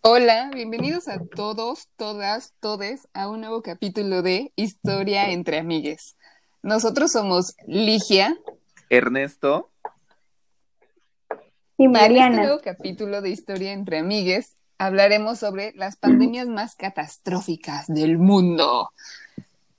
Hola, bienvenidos a todos, todas, todes a un nuevo capítulo de Historia entre Amigues. Nosotros somos Ligia Ernesto Y y en este Mariana. nuevo capítulo de Historia entre Amigues hablaremos sobre las pandemias más catastróficas del mundo.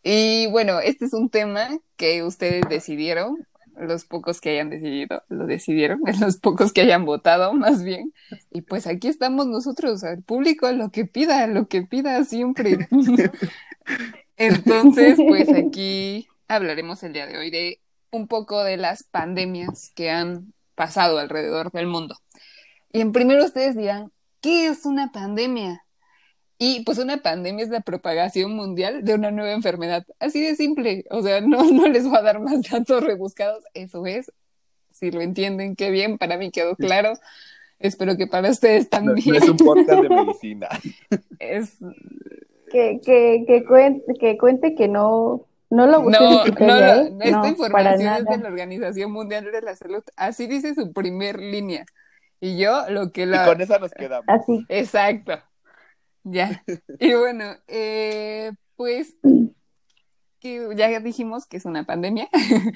Y bueno, este es un tema que ustedes decidieron, los pocos que hayan decidido, lo decidieron, los pocos que hayan votado más bien. Y pues aquí estamos nosotros, al público, lo que pida, lo que pida siempre. Entonces, pues aquí hablaremos el día de hoy de un poco de las pandemias que han pasado alrededor del mundo. Y en primero ustedes dirán, ¿qué es una pandemia? Y pues una pandemia es la propagación mundial de una nueva enfermedad. Así de simple. O sea, no, no les voy a dar más datos rebuscados. Eso es. Si lo entienden, qué bien. Para mí quedó claro. Espero que para ustedes no, no también. es un podcast de medicina. Es- Que, que, que, cuente, que cuente que no, no lo busqué en No, no, ¿eh? no, esta información es de la Organización Mundial de la Salud. Así dice su primer línea. Y yo lo que Y la... con esa nos quedamos. Así. Exacto. Ya. Y bueno, eh, pues que ya dijimos que es una pandemia.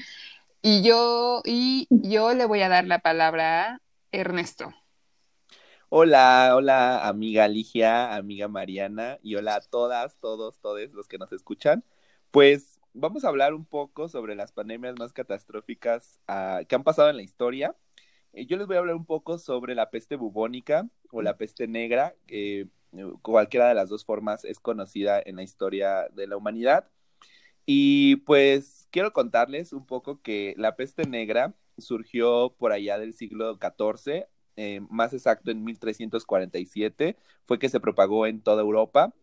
Y yo, y yo le voy a dar la palabra a Ernesto. Hola, hola, amiga Ligia, amiga Mariana, y hola a todas, todos, todos los que nos escuchan. Pues vamos a hablar un poco sobre las pandemias más catastróficas ah, que han pasado en la historia. Eh, yo les voy a hablar un poco sobre la peste bubónica o la peste negra, que eh, cualquiera de las dos formas es conocida en la historia de la humanidad. Y pues quiero contarles un poco que la peste negra surgió por allá del siglo XIV, eh, más exacto en 1347, fue que se propagó en toda Europa.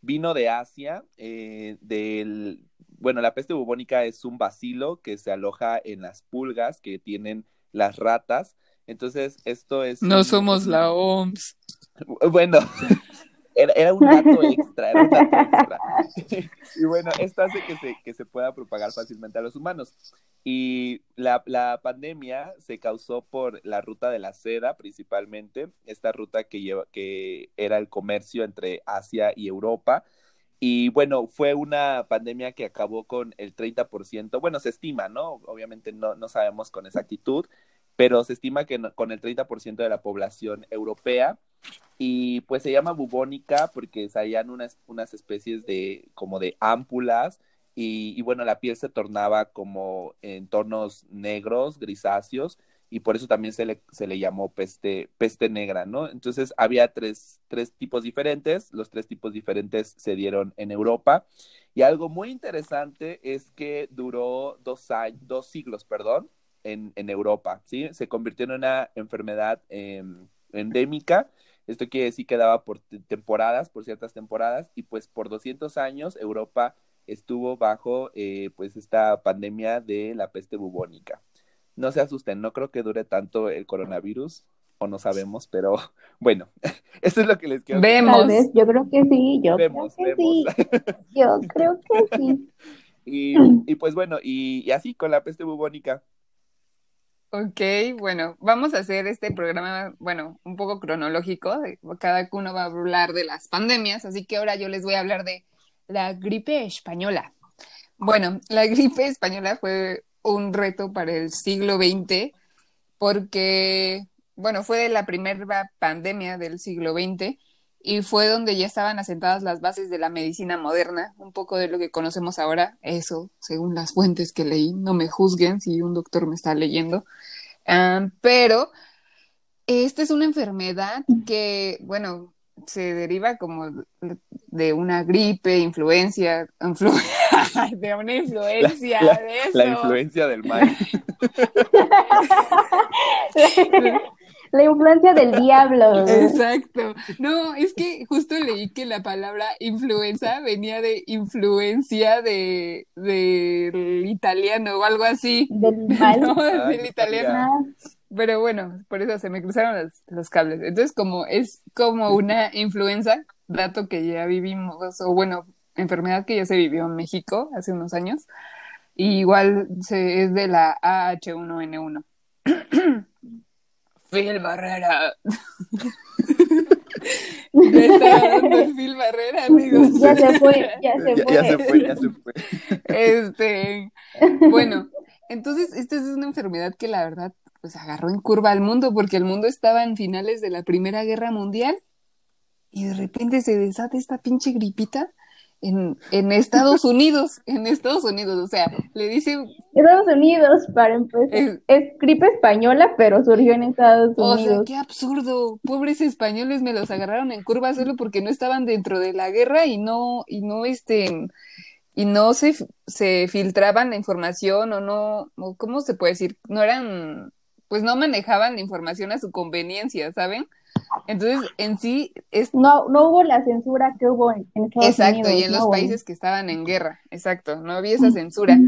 Vino de Asia, eh, del, bueno, la peste bubónica es un bacilo que se aloja en las pulgas que tienen las ratas. Entonces, esto es... No un- somos la OMS. bueno, era, era un dato extra, era un dato extra. y bueno, esto hace que se, que se pueda propagar fácilmente a los humanos. Y la, la pandemia se causó por la ruta de la seda, principalmente, esta ruta que, lleva, que era el comercio entre Asia y Europa. Y bueno, fue una pandemia que acabó con el 30%, bueno, se estima, ¿no? Obviamente no, no sabemos con exactitud, pero se estima que con el 30% de la población europea y pues se llama bubónica porque salían unas, unas especies de como de ámpulas y, y, bueno, la piel se tornaba como en tonos negros, grisáceos y por eso también se le, se le llamó peste, peste negra, ¿no? Entonces había tres, tres tipos diferentes, los tres tipos diferentes se dieron en Europa y algo muy interesante es que duró dos, años, dos siglos, perdón, en, en Europa, ¿sí? Se convirtió en una enfermedad eh, endémica esto quiere decir que daba por temporadas, por ciertas temporadas, y pues por 200 años Europa estuvo bajo eh, pues esta pandemia de la peste bubónica. No se asusten, no creo que dure tanto el coronavirus, o no sabemos, pero bueno, eso es lo que les quiero Vemos. Tal vez, yo creo que sí, yo Vemos, creo que vemos. sí, yo creo que sí. y, y, pues bueno, y, y así con la peste bubónica. Ok, bueno, vamos a hacer este programa, bueno, un poco cronológico. Cada uno va a hablar de las pandemias, así que ahora yo les voy a hablar de la gripe española. Bueno, la gripe española fue un reto para el siglo XX porque, bueno, fue la primera pandemia del siglo XX y fue donde ya estaban asentadas las bases de la medicina moderna, un poco de lo que conocemos ahora, eso, según las fuentes que leí, no me juzguen si un doctor me está leyendo, pero esta es una enfermedad que, bueno, se deriva como de una gripe, influencia, influ- de una influencia La- de eso. La influencia del mal. La influencia del diablo. Exacto. No, es que justo leí que la palabra influenza venía de influencia de del italiano o algo así. Del mal. No, Ah, del italiano. Ah, Pero bueno, por eso se me cruzaron los, los cables. Entonces, como es como una influenza, dato que ya vivimos, o bueno, enfermedad que ya se vivió en México hace unos años, y igual se, es de la AH1N1. Phil Barrera. Ya está dando el Phil Barrera, amigos. Ya se fue, ya se Ya, fue. ya se fue, ya se fue. Este, bueno, entonces esta es una enfermedad que la verdad pues agarró en curva al mundo porque el mundo estaba en finales de la Primera Guerra Mundial y de repente se desata esta pinche gripita en, en Estados Unidos, en Estados Unidos, o sea, le dice, Estados Unidos, para empezar. eh, Es gripe española, pero surgió en Estados o sea, Unidos. qué absurdo, pobres españoles me los agarraron en curva solo porque no estaban dentro de la guerra y no, y no, este, y no se, se filtraban la información o no, o ¿cómo se puede decir? No eran, pues no manejaban la información a su conveniencia, ¿saben? Entonces, en sí, es No, no hubo la censura que hubo en, en Estados exacto, Unidos. y en ¿no? los países que estaban en guerra, exacto, no había esa censura.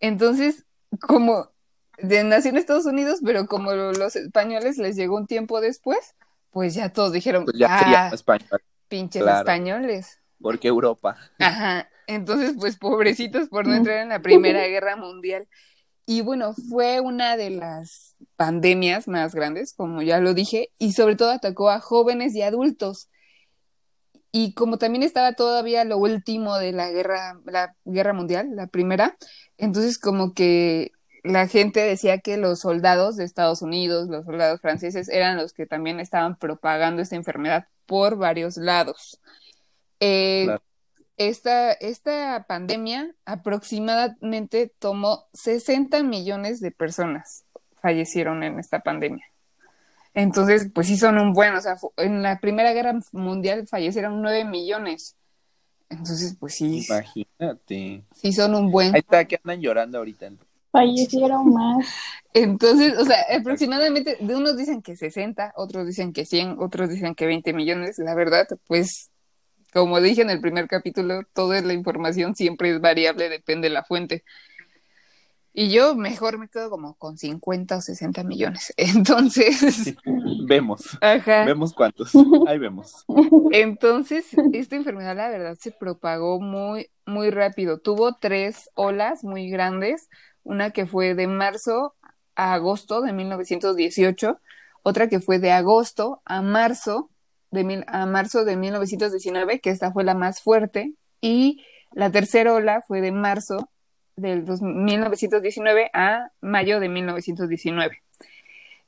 Entonces, como de, nació en Estados Unidos, pero como los españoles les llegó un tiempo después, pues ya todos dijeron, Pues ya ah, español, pinches claro. españoles. porque Europa. Ajá. Entonces, pues pobrecitos por no entrar en la Primera Guerra Mundial. Y bueno, fue una de las pandemias más grandes, como ya lo dije, y sobre todo atacó a jóvenes y adultos. Y como también estaba todavía lo último de la guerra, la guerra mundial, la primera, entonces como que la gente decía que los soldados de Estados Unidos, los soldados franceses, eran los que también estaban propagando esta enfermedad por varios lados. Eh, Claro. esta, esta pandemia aproximadamente tomó 60 millones de personas fallecieron en esta pandemia. Entonces, pues sí son un buen, o sea, en la Primera Guerra Mundial fallecieron 9 millones. Entonces, pues sí, Imagínate. sí son un buen. Ahí está, que andan llorando ahorita. Fallecieron más. Entonces, o sea, aproximadamente, de unos dicen que 60, otros dicen que 100, otros dicen que 20 millones. La verdad, pues, como dije en el primer capítulo, toda la información siempre es variable, depende de la fuente. Y yo mejor me quedo como con 50 o 60 millones. Entonces, Vemos, ajá. vemos cuántos. Ahí vemos. Entonces, esta enfermedad, la verdad, se propagó muy, muy rápido. Tuvo tres olas muy grandes, una que fue de marzo a agosto de 1918, otra que fue de agosto a marzo de, mil- a marzo de 1919, que esta fue la más fuerte, y la tercera ola fue de marzo del dos- 1919 a mayo de 1919.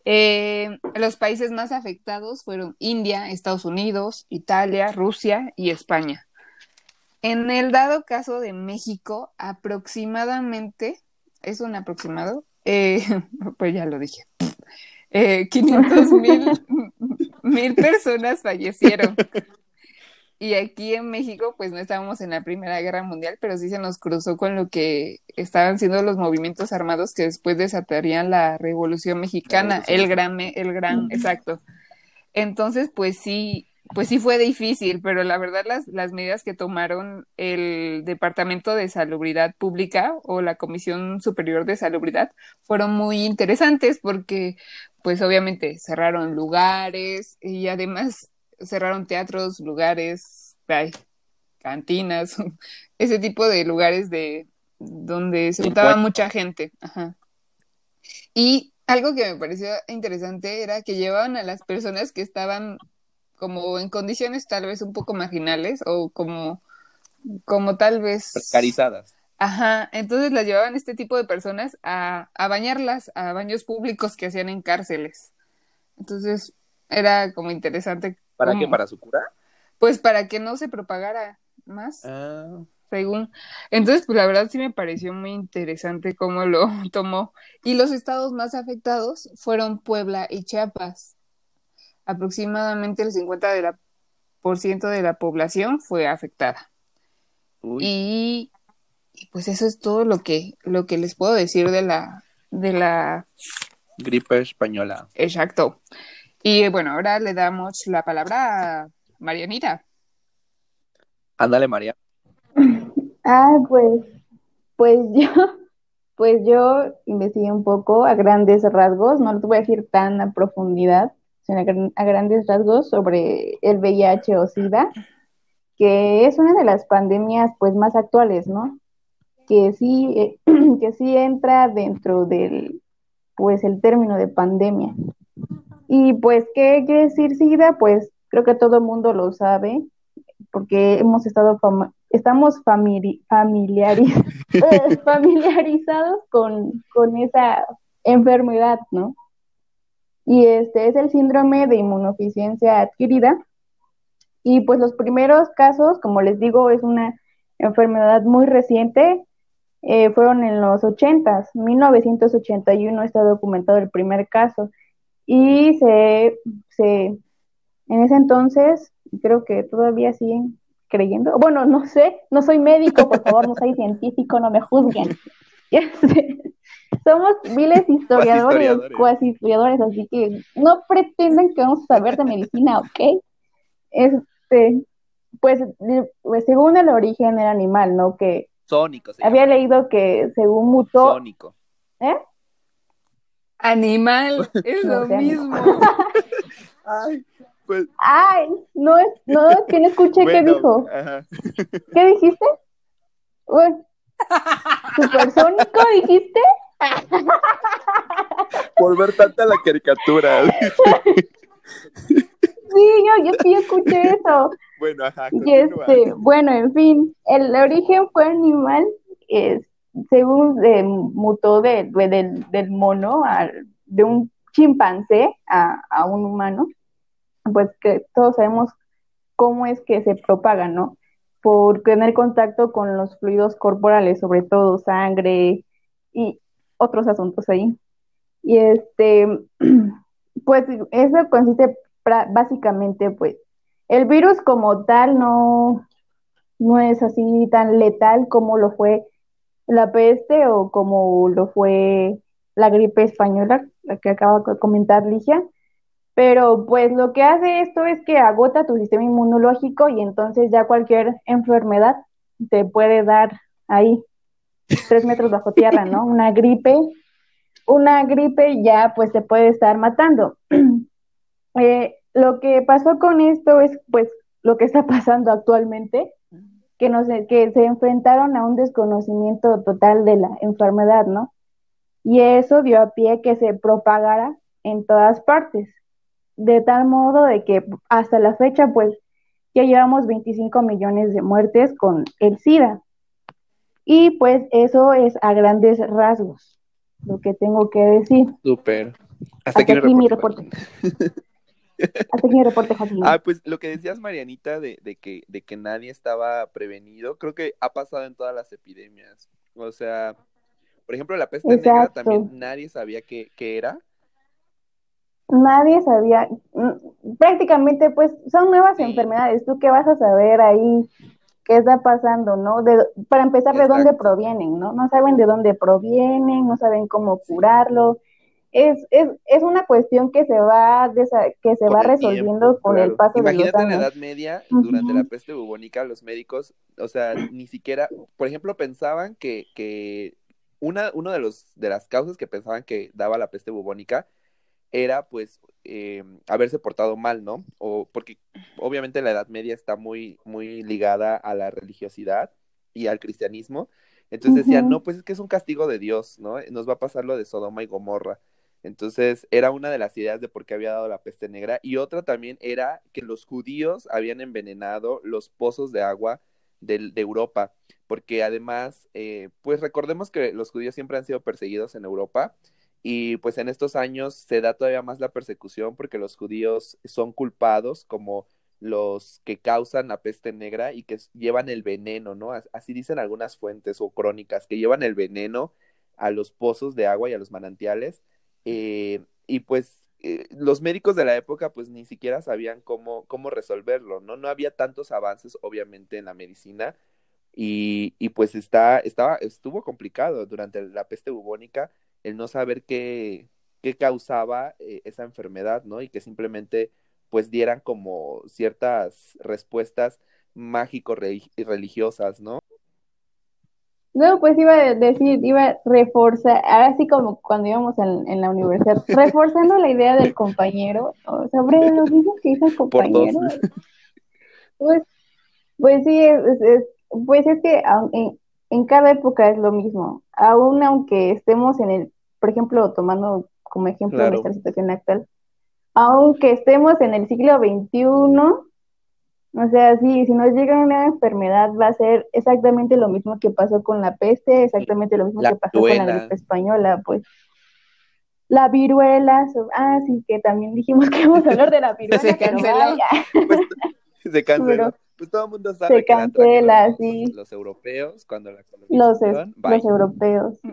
Eh, los países más afectados fueron India, Estados Unidos, Italia, Rusia y España. En el dado caso de México, aproximadamente, es un aproximado, Eh, pues ya lo dije, Eh, 500 mil, mil personas fallecieron. Y aquí en México, pues no estábamos en la Primera Guerra Mundial, pero sí se nos cruzó con lo que estaban siendo los movimientos armados que después desatarían la Revolución Mexicana, Revolución el gran, el gran, exacto. Entonces, pues sí, pues sí fue difícil, pero la verdad las, las medidas que tomaron el Departamento de Salubridad Pública o la Comisión Superior de Salubridad fueron muy interesantes porque, pues obviamente cerraron lugares y además cerraron teatros, lugares, ay, cantinas, ese tipo de lugares de donde se juntaba Encuentro. mucha gente. Ajá. Y algo que me pareció interesante era que llevaban a las personas que estaban como en condiciones tal vez un poco marginales o como, como tal vez... Precarizadas. Ajá, entonces las llevaban este tipo de personas a, a bañarlas a baños públicos que hacían en cárceles. Entonces era como interesante. ¿Para cómo- qué? ¿Para su cura? Pues para que no se propagara más, Ah, según. Entonces, pues la verdad sí me pareció muy interesante cómo lo tomó. Y los estados más afectados fueron Puebla y Chiapas. Aproximadamente el 50 de la, por ciento de la población fue afectada. uy. Y, y pues eso es todo lo que, lo que les puedo decir de la, de la, Gripe española. exacto. Y bueno, ahora le damos la palabra a Marianita. Ándale, María. Ah, pues, pues yo, pues yo investigué un poco a grandes rasgos, no lo voy a decir tan a profundidad, sino a, gran- a grandes rasgos sobre el VIH o SIDA, que es una de las pandemias pues más actuales, ¿no? Que sí, eh, que sí entra dentro del, pues el término de pandemia. Y pues, ¿qué quiere decir SIDA? Pues creo que todo el mundo lo sabe, porque hemos estado estamos familiarizados con, con esa enfermedad, ¿no? Y este es el síndrome de inmunodeficiencia adquirida. Y pues los primeros casos, como les digo, es una enfermedad muy reciente, eh, fueron en los 80, 1981 está documentado el primer caso. Y se, se, en ese entonces, creo que todavía siguen creyendo, bueno, no sé, no soy médico, por favor, no soy científico, no me juzguen. Somos miles historiadores, cuasi historiadores, así que no pretendan que vamos a saber de medicina, ¿ok? Este, pues, pues según el origen del animal, ¿no? Que Sónico. había leído que según mutó. Sónico. ¿Eh? Animal, es lo mismo. Ay, pues. Ay, no es, no, que no escuché qué dijo. ¿Qué dijiste? Uy, ¿Supersónico dijiste? Por ver tanta la caricatura. Sí, yo, yo sí escuché eso. Bueno, ajá. Y este, bueno, en fin, el origen fue animal, es, según eh, mutó de, del, del mono, de un chimpancé a, a un humano, pues que todos sabemos cómo es que se propaga, ¿no? Por tener contacto con los fluidos corporales, sobre todo sangre y otros asuntos ahí. Y este, pues eso consiste básicamente, pues, el virus como tal no, no es así tan letal como lo fue la peste o como lo fue la gripe española, la que acaba de comentar Ligia. Pero pues lo que hace esto es que agota tu sistema inmunológico y entonces ya cualquier enfermedad te puede dar ahí tres metros bajo tierra, ¿no? Una gripe, una gripe ya pues te puede estar matando. eh, lo que pasó con esto es pues lo que está pasando actualmente, que, se enfrentaron a un desconocimiento total de la enfermedad, ¿no? Y eso dio a pie que se propagara en todas partes, de tal modo de que hasta la fecha pues ya llevamos 25 millones de muertes con el SIDA. Y pues eso es a grandes rasgos lo que tengo que decir. Súper. Hasta, aquí, mi reporte. Hasta aquí mi reporte, Joaquín. Ah, pues lo que decías, Marianita, de, de, que, de que nadie estaba prevenido, creo que ha pasado en todas las epidemias. O sea, por ejemplo, la peste negra también nadie sabía qué, qué era. Nadie sabía, mm, prácticamente pues son nuevas enfermedades, ¿tú qué vas a saber ahí? ¿Qué está pasando, no? De, para empezar, ¿de dónde provienen, no? No saben de dónde provienen, no saben cómo curarlo es, es, es una cuestión que se va, que se va resolviendo con el paso de los años. Imagínate en la Edad Media, durante la peste bubónica, los médicos, o sea, ni siquiera, por ejemplo, pensaban que, que una, uno de los de las causas que pensaban que daba la peste bubónica era pues eh, haberse portado mal, ¿no? O porque obviamente la Edad Media está muy, muy ligada a la religiosidad y al cristianismo. Entonces decían, no, pues es que es un castigo de Dios, ¿no? Nos va a pasar lo de Sodoma y Gomorra. Entonces, era una de las ideas de por qué había dado la peste negra. Y otra también era que los judíos habían envenenado los pozos de agua de, Europa. Porque además, eh, pues recordemos que los judíos siempre han sido perseguidos en Europa. Y pues en estos años se da todavía más la persecución porque los judíos son culpados como los que causan la peste negra y que llevan el veneno, ¿no? Así dicen algunas fuentes o crónicas, que llevan el veneno a los pozos de agua y a los manantiales eh, y pues eh, los médicos de la época pues ni siquiera sabían cómo, cómo resolverlo, ¿no? No había tantos avances obviamente en la medicina y, y pues está, estaba, estuvo complicado durante la peste bubónica el no saber qué, qué causaba eh, esa enfermedad, ¿no? Y que simplemente pues dieran como ciertas respuestas mágico-religiosas, ¿no? No, pues iba a decir, iba a reforzar, ahora sí como cuando íbamos en, la universidad, reforzando la idea del compañero, sobre los mismos que hizo el compañero. Pues, pues sí, es, pues es que en, cada época es lo mismo, aún aunque estemos en el, por ejemplo, tomando como ejemplo nuestra situación actual, aunque estemos en el siglo XXI, o sea, sí, si nos llega una enfermedad va a ser exactamente lo mismo que pasó con la peste, exactamente lo mismo La que pasó con la gripe española, pues. La viruela, so- ah, sí, que también dijimos que íbamos a hablar de la viruela, Se canceló. Pues, se canceló. Pues todo el mundo sabe se que cancela, sí. los europeos cuando la los, es- los europeos.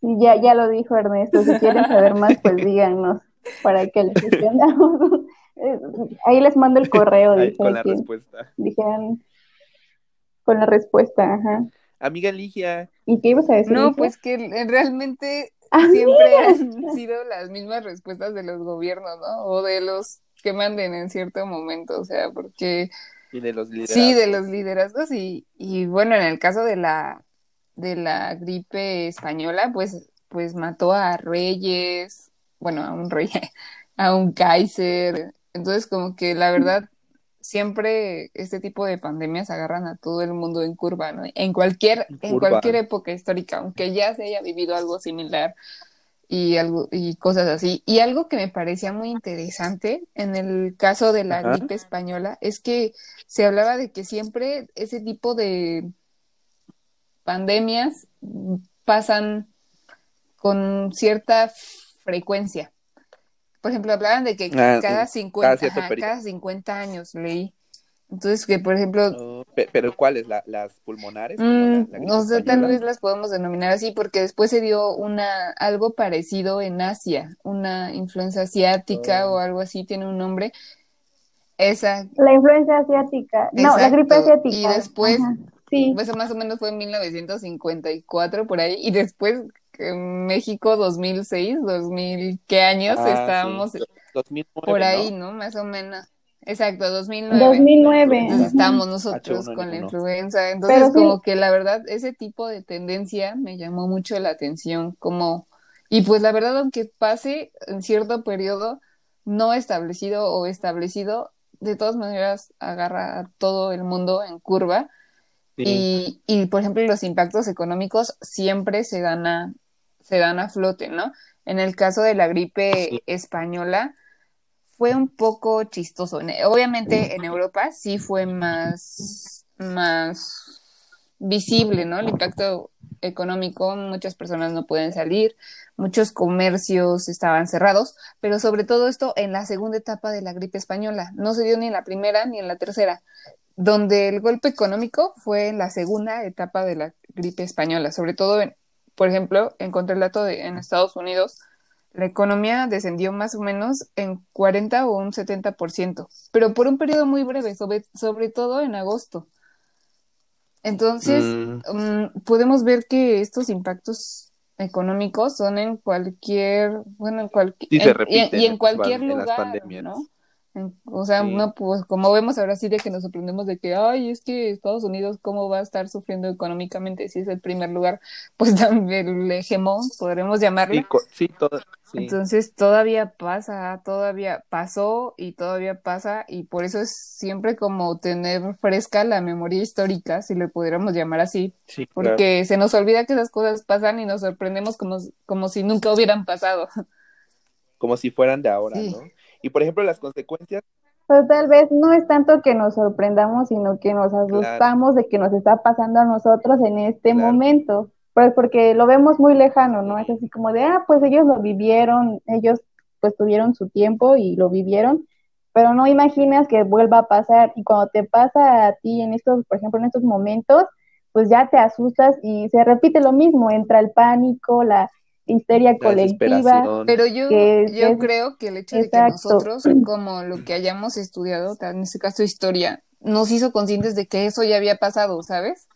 Ya, ya lo dijo Ernesto, si quieren saber más, pues díganos para que les entendamos. Eh, Ahí les mando el correo, Ahí, con la que respuesta. dijeran con la respuesta, ajá. Amiga Ligia, ¿Y qué ibas a decir? No, Ligia? pues que realmente Ah, siempre han sido las mismas respuestas de los gobiernos, ¿no? O de los que manden en cierto momento, o sea, porque y de los liderazgos. sí, de los liderazgos y, y bueno, en el caso de la de la gripe española, pues pues mató a reyes, bueno, a un rey, a un Kaiser, entonces como que la verdad siempre este tipo de pandemias agarran a todo el mundo en curva, ¿no? En cualquier, En cualquier época histórica, aunque ya se haya vivido algo similar y algo y cosas así. Y algo que me parecía muy interesante en el caso de la Ajá. gripe española es que se hablaba de que siempre ese tipo de pandemias pasan con cierta frecuencia. Por ejemplo, hablaban de que Ah, cada mm, 50, cada ajá, periodo. cada 50 años leí. Entonces, que por ejemplo, Oh, pe- pero ¿cuáles? ¿La- ¿Las pulmonares? Mm, la- no sé, tal vez las podemos denominar así porque después se dio una algo parecido en Asia, una influenza asiática Oh. o algo así, tiene un nombre. Esa, La influencia asiática. No, la gripe asiática. Y después, Ajá, Sí. eso más o menos fue en 1954 por ahí y después México 2006, 2000, ¿qué años Ah, sí. estábamos 2009, por ahí, ¿no? Más o menos. Exacto, 2009. 2009. Entonces estábamos nosotros H1N1. con la influenza. Entonces, Pero sí. como que la verdad, ese tipo de tendencia me llamó mucho la atención, como, y pues la verdad, aunque pase en cierto periodo no establecido o establecido, de todas maneras agarra a todo el mundo en curva. Sí. Y, y, por ejemplo, los impactos económicos siempre se dan a, se dan a flote, ¿no? En el caso de la gripe española, fue un poco chistoso. En- Obviamente en Europa sí fue más, más visible, ¿no? El impacto económico, muchas personas no pueden salir, muchos comercios estaban cerrados, pero sobre todo esto en la segunda etapa de la gripe española. No se dio ni en la primera ni en la tercera, donde el golpe económico fue en la segunda etapa de la gripe española, sobre todo, en, por ejemplo, encontré el dato de en Estados Unidos, la economía descendió más o menos en 40 o un 70%, pero por un periodo muy breve, sobre, sobre todo en agosto. Entonces, Mm, mm, podemos ver que estos impactos económicos son en cualquier, bueno, en cualquier, Sí, y, en en cualquier lugar. O sea, Sí. no, pues como vemos ahora sí de que nos sorprendemos de que, ay, es que Estados Unidos, ¿cómo va a estar sufriendo económicamente si es el primer lugar? Pues también el hegemón, podremos llamarle. sí, sí, sí. Entonces todavía pasa, todavía pasó y todavía pasa y por eso es siempre como tener fresca la memoria histórica, si le pudiéramos llamar así, Sí, claro. porque se nos olvida que esas cosas pasan y nos sorprendemos como, como si nunca hubieran pasado. Como si fueran de ahora. ¿no? Y por ejemplo, las consecuencias, Pero tal vez no es tanto que nos sorprendamos, sino que nos asustamos de que nos está pasando a nosotros en este Claro. momento. Pues porque lo vemos muy lejano, ¿no? Es así como de, ah, pues ellos lo vivieron, ellos pues tuvieron su tiempo y lo vivieron, pero no imaginas que vuelva a pasar. Y cuando te pasa a ti en estos, por ejemplo, en estos momentos, pues ya te asustas y se repite lo mismo, entra el pánico, la histeria la colectiva. Pero yo, Que yo es- creo que el hecho de que Exacto. nosotros, como lo que hayamos estudiado, en este caso historia, nos hizo conscientes de que eso ya había pasado, ¿sabes?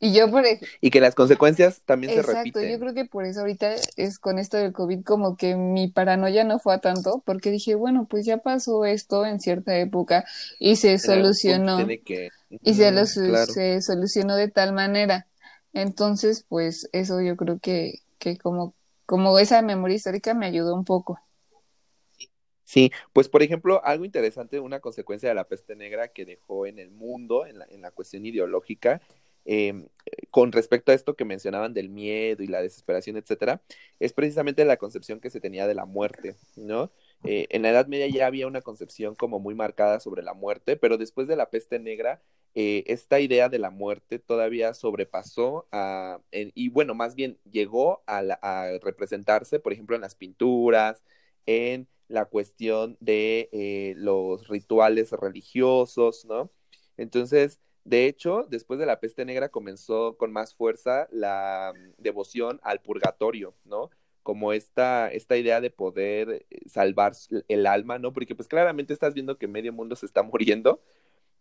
Y yo, por ej- Y que las consecuencias también se Exacto, repiten. yo creo que por eso ahorita es con esto del COVID como que mi paranoia no fue a tanto, porque dije, bueno, pues ya pasó esto en cierta época y se solucionó tiene que- y se, lo, claro. se solucionó de tal manera. Entonces, pues eso yo creo que, que como, como esa memoria histórica me ayudó un poco. Sí, pues por ejemplo, algo interesante, una consecuencia de la peste negra que dejó en el mundo, en la, en la cuestión ideológica, em, con respecto a esto que mencionaban del miedo y la desesperación, etcétera, es precisamente la concepción que se tenía de la muerte, ¿no? Eh, en la Edad Media ya había una concepción como muy marcada sobre la muerte, pero después de la peste negra, eh, esta idea de la muerte todavía sobrepasó a, y bueno, más bien llegó a, representarse, por ejemplo, en las pinturas, en la cuestión de eh, los rituales religiosos, ¿no? Entonces, de hecho, después de la peste negra comenzó con más fuerza la mm, devoción al purgatorio, ¿no? Como esta, esta idea de poder eh, salvar el alma, ¿no? Porque pues claramente estás viendo que medio mundo se está muriendo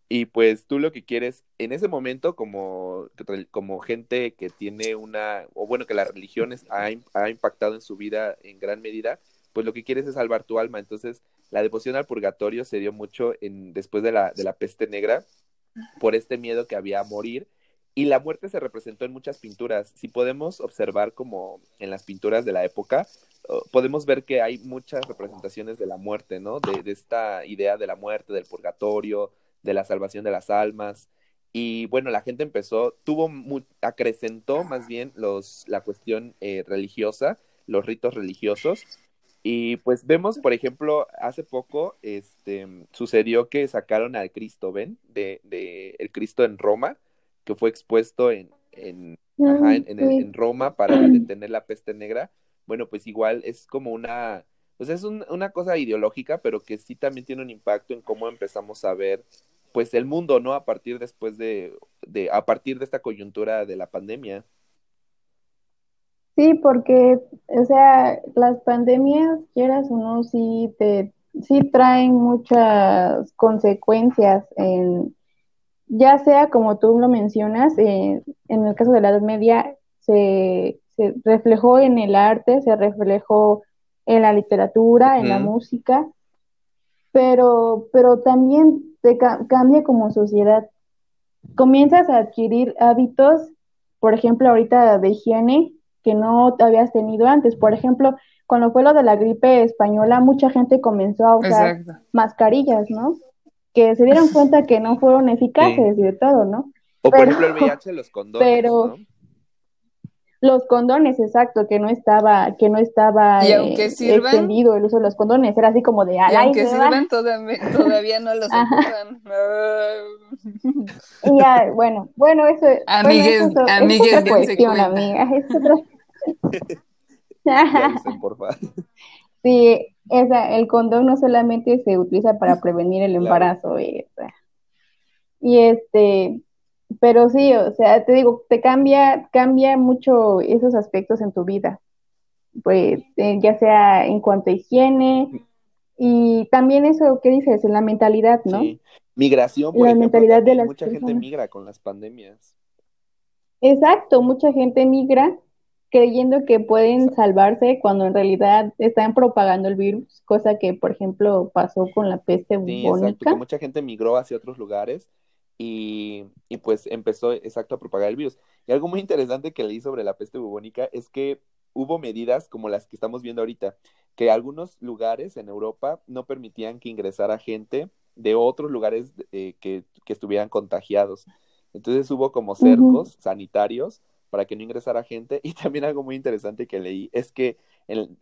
y pues tú lo que quieres en ese momento como, como gente que tiene una, o bueno, que la religión ha, ha impactado en su vida en gran medida, pues lo que quieres es salvar tu alma. Entonces, la devoción al purgatorio se dio mucho en, después de la, de la peste negra por este miedo que había a morir. Y la muerte se representó en muchas pinturas. Si podemos observar como en las pinturas de la época, podemos ver que hay muchas representaciones de la muerte, ¿no? De, de, esta idea de la muerte, del purgatorio, de la salvación de las almas. Y bueno, la gente empezó, tuvo, acrecentó más bien los, la cuestión eh, religiosa, los ritos religiosos, y pues vemos, por ejemplo, hace poco este, sucedió que sacaron al Cristo, ¿ven? De, de el Cristo en Roma, que fue expuesto en, en, ajá, en, en, Roma para detener la peste negra. Bueno, pues igual es como una, pues es un, una cosa ideológica, pero que sí también tiene un impacto en cómo empezamos a ver pues el mundo, ¿no? A partir después de, de a partir de esta coyuntura de la pandemia. Sí, porque, o sea, las pandemias, quieras o no, sí, te, sí traen muchas consecuencias, en, ya sea como tú lo mencionas, eh, en el caso de la Edad Media, se, se, reflejó en el arte, se reflejó en la literatura, en la música, pero, pero también te cambia como sociedad. Comienzas a adquirir hábitos, por ejemplo, ahorita de higiene, que no habías tenido antes. Por ejemplo, cuando fue lo de la gripe española, mucha gente comenzó a usar mascarillas, ¿no? Que se dieron cuenta que no fueron eficaces y de todo, ¿no? O por ejemplo el VIH, los condones, pero, Los condones, exacto, que no estaba, que no estaba eh, extendido el uso de los condones, era así como de y aunque sirvan todavía, no los ocupan. y ya, bueno, bueno, eso, amigues, bueno, eso, amigues, es otra cuestión, amiga, es otra sí, esa, el condón no solamente se utiliza para prevenir el embarazo, y este, pero sí, o sea, te digo, te cambia, cambia mucho esos aspectos en tu vida, pues eh, ya sea en cuanto a higiene y también eso que dices, en la mentalidad, ¿no? Sí. Migración, por la mentalidad de las mucha gente migra con las pandemias. Exacto, mucha gente migra creyendo que pueden salvarse cuando en realidad están propagando el virus, cosa que, por ejemplo, pasó con la peste bubónica. Sí, mucha gente migró hacia otros lugares y, y, pues empezó, exacto, a propagar el virus. Y algo muy interesante que leí sobre la peste bubónica es que hubo medidas como las que estamos viendo ahorita, que algunos lugares en Europa no permitían que ingresara gente de otros lugares eh, que, que, estuvieran contagiados. Entonces hubo como cercos sanitarios para que no ingresara gente. Y también algo muy interesante que leí es que,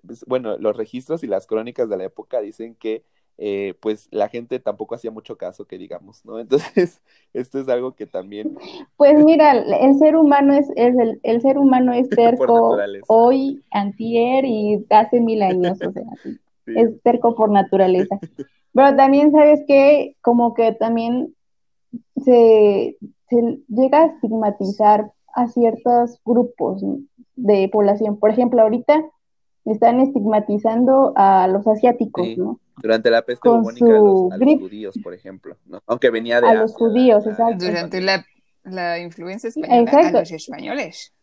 pues, bueno, los registros y las crónicas de la época dicen que eh, pues la gente tampoco hacía mucho caso, que digamos, ¿no? Entonces, esto es algo que también... Pues mira, el ser humano es, es el, el, ser humano es terco hoy, antier y hace mil años, o sea, sí. es terco por naturaleza. Pero también sabes que como que también se, se llega a estigmatizar a ciertos grupos de población. Por ejemplo, ahorita están estigmatizando a los asiáticos, sí. ¿no? Durante la peste bubónica a los, a los, judíos, por ejemplo, ¿no? Aunque venía de A Asia, los judíos, exacto. Durante la, la influencia española exacto. a los españoles.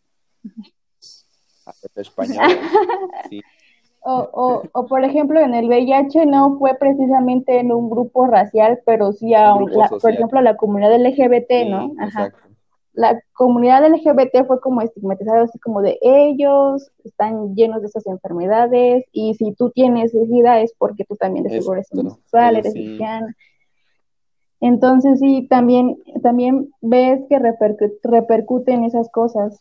A los españoles, sí. O, o, o, por ejemplo, en el VIH no fue precisamente en un grupo racial, pero sí a, un, la, por ejemplo, a la comunidad LGBT, sí, ¿no? Ajá. Exacto la comunidad LGBT fue como estigmatizada así como de ellos están llenos de esas enfermedades y si tú tienes SIDA es porque tú también de seguro eres homosexual, eres sí. lesbiana. Entonces sí, también, también ves que repercuten esas cosas.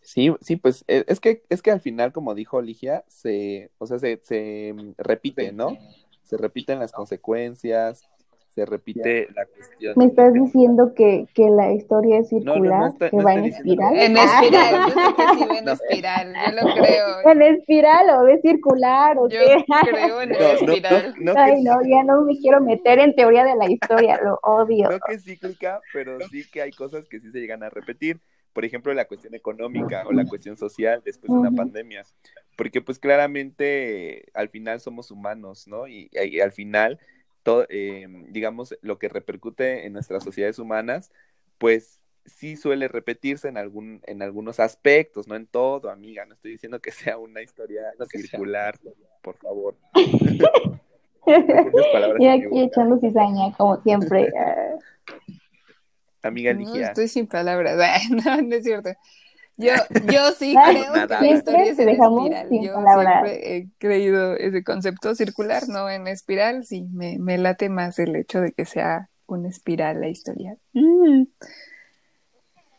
Sí, sí, pues e, es que, es que al final, como dijo Ligia, se, o sea, se, se repite, ¿no? Se repiten las consecuencias, se repite la cuestión. ¿Me estás diciendo que, que la historia es circular, que va en espiral? En espiral, yo sé que sí va en espiral, yo lo creo. ¿En espiral o es circular o yo qué? creo en espiral. Ay, no, ya no me quiero meter en teoría de la historia, lo odio. No que es cíclica, pero sí que hay cosas que sí se llegan a repetir por ejemplo, la cuestión económica o la cuestión social después de una pandemia, porque pues claramente al final somos humanos, ¿no? Y, al final, todo, eh, digamos, lo que repercute en nuestras sociedades humanas, pues sí suele repetirse en algún en algunos aspectos, no en todo, amiga. No estoy diciendo que sea una historia circular, por favor. y aquí echando cizaña, como siempre. amiga Ligia. No, estoy sin palabras. no, no es cierto. Yo, yo sí creo que la historia es en espiral. Yo siempre he creído ese concepto circular, no en espiral. Sí, me, me late más el hecho de que sea una espiral la historia. Mm.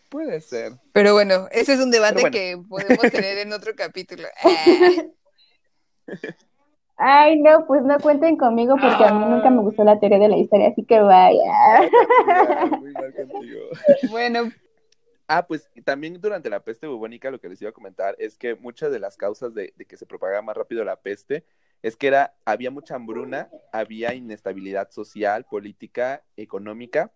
Puede ser. Pero bueno, ese es un debate que podemos tener en otro capítulo. Ay, no, pues no cuenten conmigo porque a mí nunca me gustó la teoría de la historia, así que vaya. Muy mal contigo. Bueno. Ah, pues también durante la peste bubónica lo que les iba a comentar es que muchas de las causas de, que se propagara más rápido la peste es que era, había mucha hambruna, había inestabilidad social, política, económica,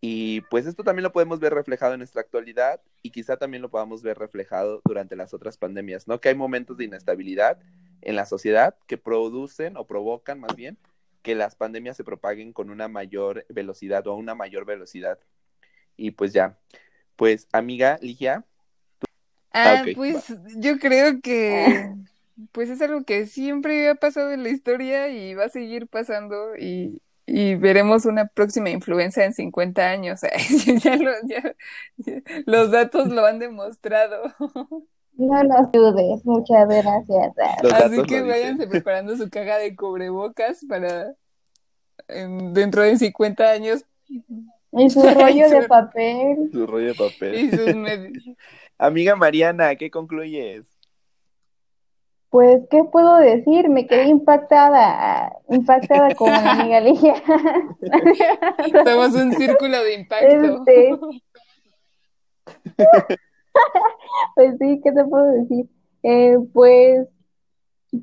y pues esto también lo podemos ver reflejado en nuestra actualidad y quizá también lo podamos ver reflejado durante las otras pandemias, ¿no? Que hay momentos de inestabilidad en la sociedad que producen o provocan más bien que las pandemias se propaguen con una mayor velocidad o a una mayor velocidad. Y pues ya, pues amiga Ligia. Ah, ah pues yo creo que pues es algo que siempre ha pasado en la historia y va a seguir pasando y, y veremos una próxima influencia en 50 años. ya, ya los datos lo han demostrado. No nos dudes, muchas gracias. Así que váyanse preparando su caja de cubrebocas para dentro de 50 años. Y su rollo de papel. Su rollo de papel. Y sus Amiga Mariana, ¿qué concluyes? Pues, ¿qué puedo decir? Me quedé impactada, impactada con mi amiga Ligia. Somos un círculo de impacto. Este... pues sí, ¿qué te puedo decir? Eh, pues,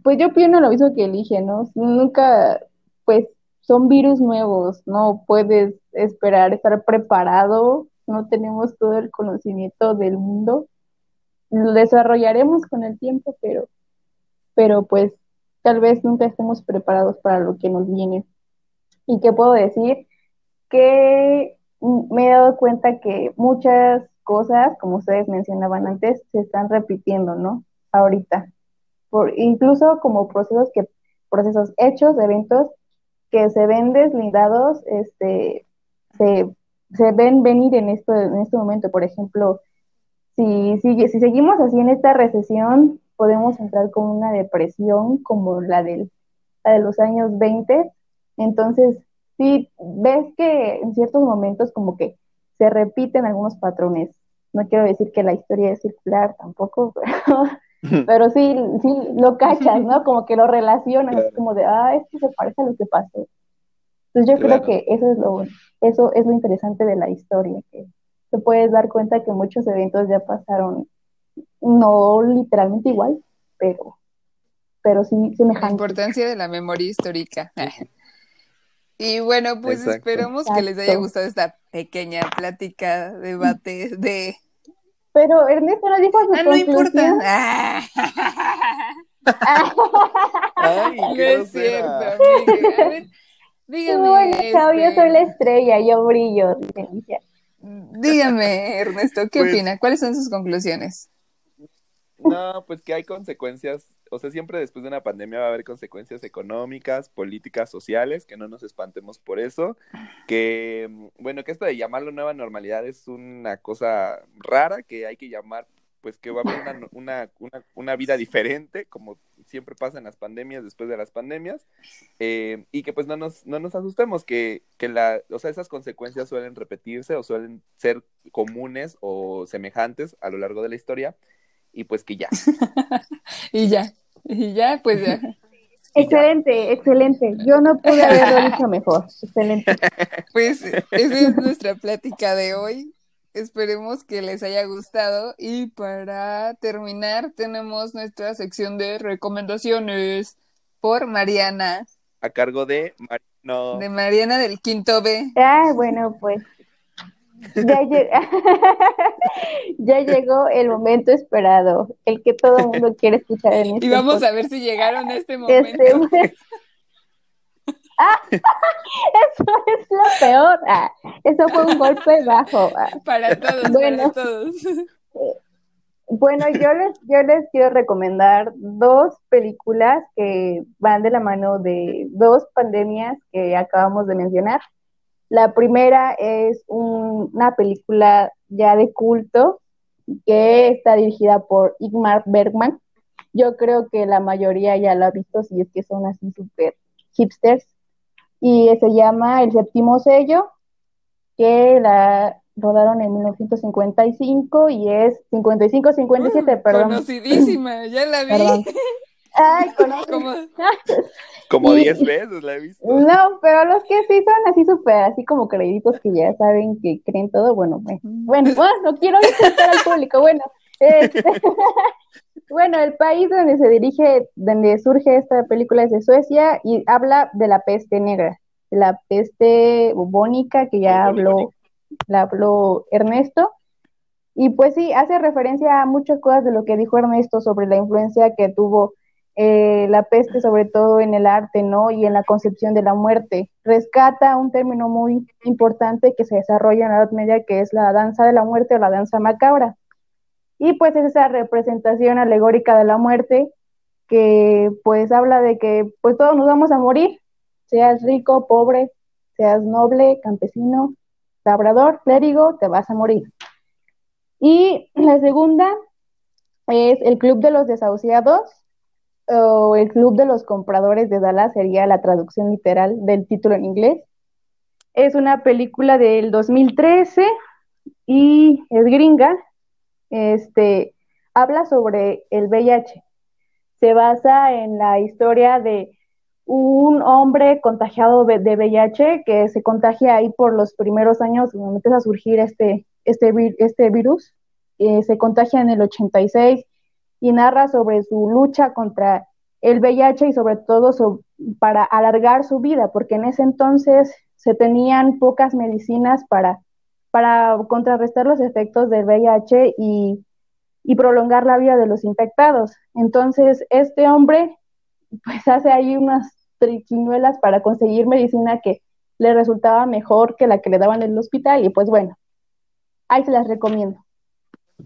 pues yo pienso lo mismo que elige, ¿no? Nunca, pues son virus nuevos, no puedes esperar estar preparado, no tenemos todo el conocimiento del mundo. Lo desarrollaremos con el tiempo, pero, pero pues tal vez nunca estemos preparados para lo que nos viene. ¿Y qué puedo decir? Que me he dado cuenta que muchas cosas, como ustedes mencionaban antes, se están repitiendo, ¿no? Ahorita. Por, incluso como procesos que, procesos hechos, eventos que se ven deslindados, este, se, se ven venir en esto, en este momento. Por ejemplo, si, si, seguimos así en esta recesión, podemos entrar con una depresión como la, del, la de los años 20. Entonces, sí, ves que en ciertos momentos como que se repiten algunos patrones. No quiero decir que la historia es circular tampoco, pero, sí, sí lo cachas, ¿no? Como que lo relacionas, como de, ah, esto se parece a lo que pasó. Entonces yo creo que eso es lo eso es lo interesante de la historia, que te puedes dar cuenta que muchos eventos ya pasaron, no literalmente igual, pero, pero sí semejantes. La importancia de la memoria histórica. Y bueno, pues esperamos que les haya gustado esta pequeña plática, debate de... Pero Ernesto no dijo su Ah, no importa. Ay, no es cierto, amiga. A ver, dígame. Bueno, chao, yo soy la estrella, yo brillo, Dígame, Ernesto, ¿qué pues opina? ¿Cuáles son sus conclusiones? No, pues que hay consecuencias o sea, siempre después de una pandemia va a haber consecuencias económicas, políticas, sociales, que no nos espantemos por eso, que, bueno, que esto de llamarlo nueva normalidad es una cosa rara que hay que llamar pues que va a haber una, una, una, una, vida diferente, como siempre pasa en las pandemias, después de las pandemias, eh, y que pues no nos, no nos asustemos, que, que la, o sea, esas consecuencias suelen repetirse o suelen ser comunes o semejantes a lo largo de la historia, y pues que ya. y ya, y ya, pues ya. Excelente, excelente. Yo no pude haberlo dicho mejor. Excelente. Pues esa es nuestra plática de hoy. Esperemos que les haya gustado y para terminar tenemos nuestra sección de recomendaciones por Mariana. A cargo de Mariano. De Mariana del Quinto B. Ah, bueno, pues ya, ya, llegó el momento esperado, el que todo el mundo quiere escuchar en este Y vamos a ver si llegaron a este momento. Este... Ah, eso es lo peor. Ah, eso fue un golpe bajo. Ah. Para todos, bueno, para todos. Bueno, yo les, yo les quiero recomendar dos películas que van de la mano de dos pandemias que acabamos de mencionar. La primera es una película ya de culto que está dirigida por Igmar Bergman. Yo creo que la mayoría ya lo ha visto, si es que son así súper hipsters y se llama El séptimo sello, que la rodaron en 1955 y es 55-57, perdón. Conocidísima, ya la vi. Ay. Como 10 veces la he visto. No, pero los que sí son así súper, así como créditos que ya saben que creen todo, bueno, bueno, bueno, no quiero insultar al público, bueno. Este, bueno, el país donde se dirige, donde surge esta película es de Suecia y habla de la peste negra, de la peste bubónica que ya habló, la habló Ernesto. Y pues sí, hace referencia a muchas cosas de lo que dijo Ernesto sobre la influencia que tuvo eh, la peste, sobre todo en el arte, ¿no? Y en la concepción de la muerte. Rescata un término muy importante que se desarrolla en la Edad Media, que es la danza de la muerte o la danza macabra y pues es esa representación alegórica de la muerte que pues habla de que pues todos nos vamos a morir, seas rico, pobre, seas noble, campesino, labrador, clérigo, te vas a morir. Y la segunda es el Club de los Desahuciados o el Club de los Compradores de Dallas sería la traducción literal del título en inglés. Es una película del 2013 y es gringa, este, habla sobre el VIH. Se basa en la historia de un hombre contagiado de VIH que se contagia ahí por los primeros años cuando empieza a surgir este, este, este virus. Eh, se contagia en el 86 y narra sobre su lucha contra el VIH y sobre todo para alargar su vida, porque en ese entonces se tenían pocas medicinas para para contrarrestar los efectos del VIH y, prolongar la vida de los infectados. Entonces, este hombre pues hace ahí unas triquiñuelas para conseguir medicina que le resultaba mejor que la que le daban en el hospital y pues bueno, ahí se las recomiendo.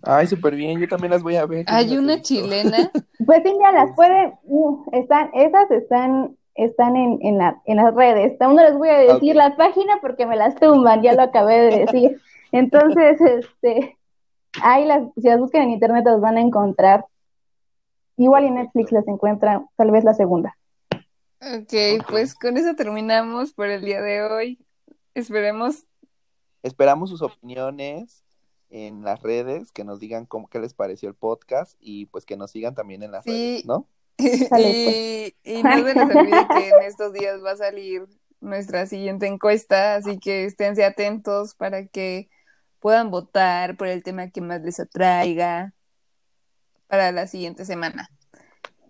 Ay, súper bien, yo también las voy a ver. Hay una chilena. Pues sí, ya las pueden, uh, están, esas están están en, en, la, en las redes. Aún no les voy a decir la página porque me las tumban, ya lo acabé de decir. Entonces, este, ahí las, si las buscan en internet las van a encontrar. Igual en Netflix las encuentran, tal vez la segunda. Ok, pues con eso terminamos por el día de hoy. Esperemos. Esperamos sus opiniones en las redes, que nos digan cómo qué les pareció el podcast y pues que nos sigan también en las redes, ¿no? Pues. y, no se les olvide que en estos días va a salir nuestra siguiente encuesta, así que esténse atentos para que puedan votar por el tema que más les atraiga para la siguiente semana.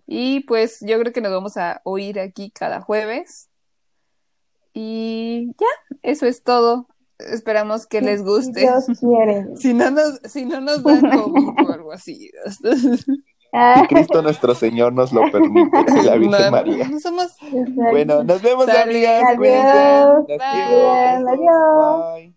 Y pues yo creo que nos vamos a oír aquí cada jueves. Y ya, eso es todo. Esperamos que les guste. Si no nos, si no nos dan COVID o algo así. Que Cristo nuestro Señor nos lo permite, la Virgen María. Bueno, nos vemos, amigas. Adiós. Cuídense. Adiós.